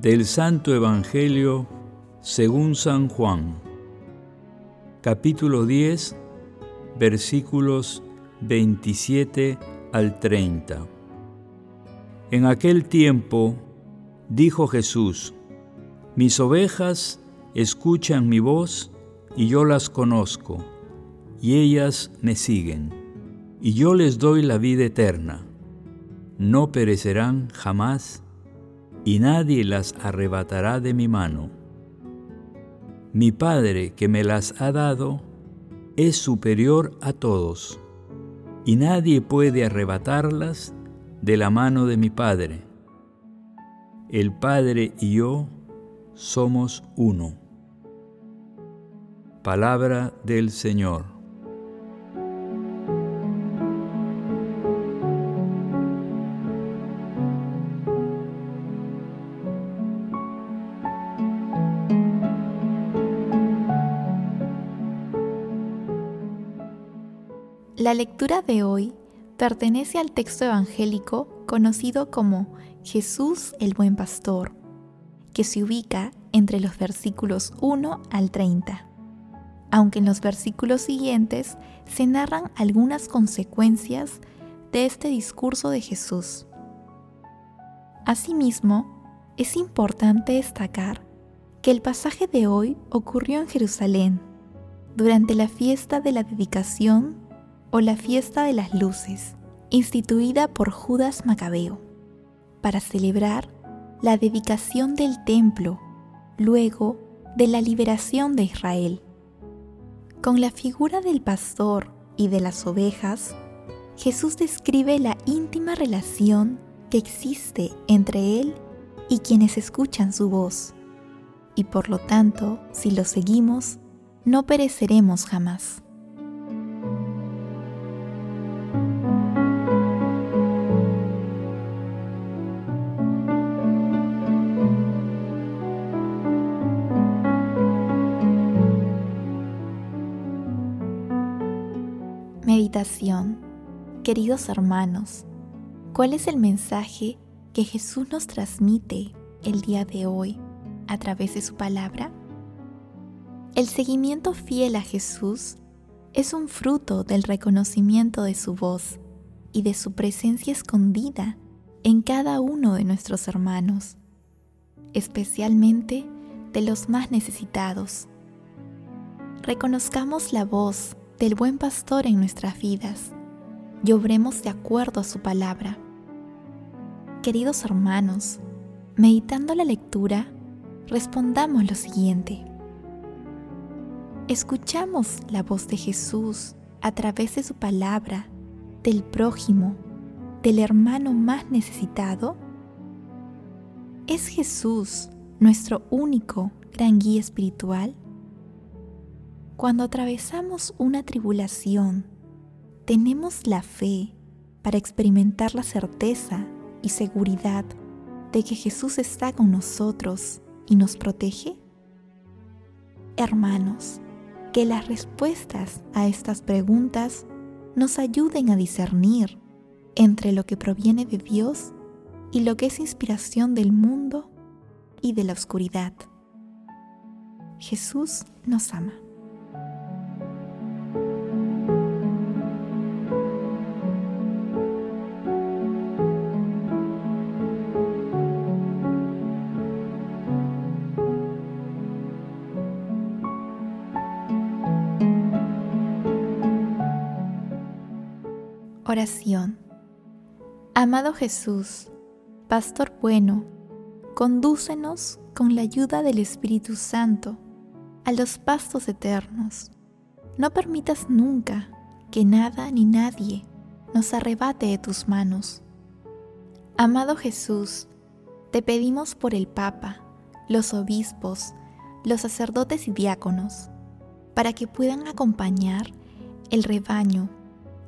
del Santo Evangelio según San Juan, capítulo 10, versículos 27 al 30. En aquel tiempo dijo Jesús, mis ovejas escuchan mi voz y yo las conozco, y ellas me siguen, y yo les doy la vida eterna. No perecerán jamás y nadie las arrebatará de mi mano. Mi Padre que me las ha dado es superior a todos, y nadie puede arrebatarlas de la mano de mi Padre. El Padre y yo somos uno. Palabra del Señor. La lectura de hoy pertenece al texto evangélico conocido como Jesús el Buen Pastor, que se ubica entre los versículos 1 al 30, aunque en los versículos siguientes se narran algunas consecuencias de este discurso de Jesús. Asimismo, es importante destacar que el pasaje de hoy ocurrió en Jerusalén, durante la fiesta de la dedicación o la fiesta de las luces, instituida por Judas Macabeo, para celebrar la dedicación del templo luego de la liberación de Israel. Con la figura del pastor y de las ovejas, Jesús describe la íntima relación que existe entre Él y quienes escuchan su voz, y por lo tanto, si lo seguimos, no pereceremos jamás. Queridos hermanos, ¿cuál es el mensaje que Jesús nos transmite el día de hoy a través de su palabra? El seguimiento fiel a Jesús es un fruto del reconocimiento de su voz y de su presencia escondida en cada uno de nuestros hermanos, especialmente de los más necesitados. Reconozcamos la voz del buen pastor en nuestras vidas y obremos de acuerdo a su palabra. Queridos hermanos, meditando la lectura, respondamos lo siguiente. ¿Escuchamos la voz de Jesús a través de su palabra, del prójimo, del hermano más necesitado? ¿Es Jesús nuestro único gran guía espiritual? Cuando atravesamos una tribulación, tenemos la fe para experimentar la certeza y seguridad de que Jesús está con nosotros y nos protege? Hermanos, que las respuestas a estas preguntas nos ayuden a discernir entre lo que proviene de Dios y lo que es inspiración del mundo y de la oscuridad. Jesús nos ama. Oración. Amado Jesús, Pastor bueno, condúcenos con la ayuda del Espíritu Santo a los pastos eternos. No permitas nunca que nada ni nadie nos arrebate de tus manos. Amado Jesús, te pedimos por el Papa, los obispos, los sacerdotes y diáconos, para que puedan acompañar el rebaño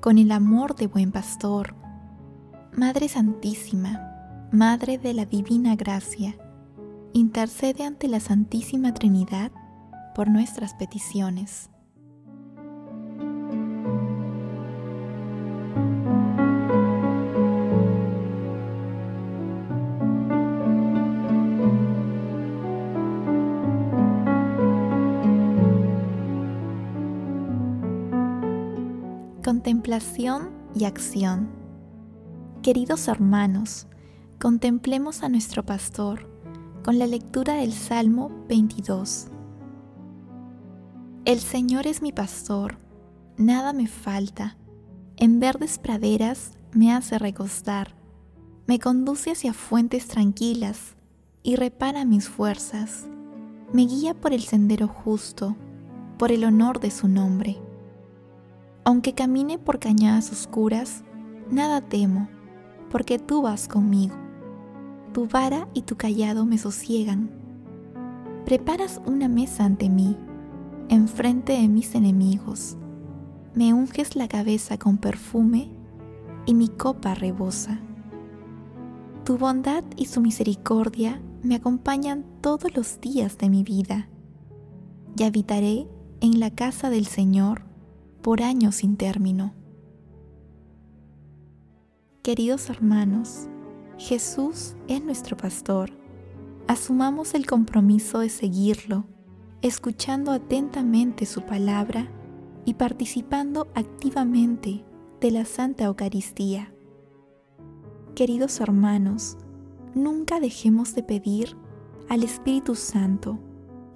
con el amor de buen pastor. Madre Santísima, Madre de la Divina Gracia, intercede ante la Santísima Trinidad por nuestras peticiones. Contemplación y acción. Queridos hermanos, contemplemos a nuestro pastor con la lectura del Salmo 22. El Señor es mi pastor, nada me falta. En verdes praderas me hace recostar, me conduce hacia fuentes tranquilas y repara mis fuerzas. Me guía por el sendero justo, por el honor de su nombre. Aunque camine por cañadas oscuras, nada temo, porque tú vas conmigo. Tu vara y tu callado me sosiegan. Preparas una mesa ante mí, enfrente de mis enemigos. Me unges la cabeza con perfume y mi copa rebosa. Tu bondad y su misericordia me acompañan todos los días de mi vida y habitaré en la casa del Señor por años sin término. Queridos hermanos, Jesús es nuestro pastor. Asumamos el compromiso de seguirlo, escuchando atentamente su palabra y participando activamente de la Santa Eucaristía. Queridos hermanos, nunca dejemos de pedir al Espíritu Santo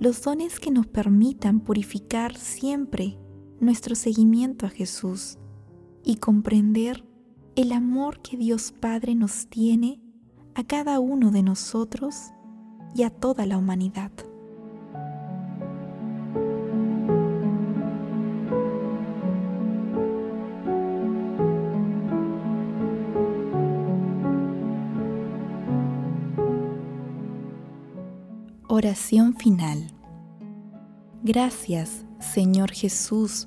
los dones que nos permitan purificar siempre nuestro seguimiento a Jesús y comprender el amor que Dios Padre nos tiene a cada uno de nosotros y a toda la humanidad. Oración final. Gracias, Señor Jesús,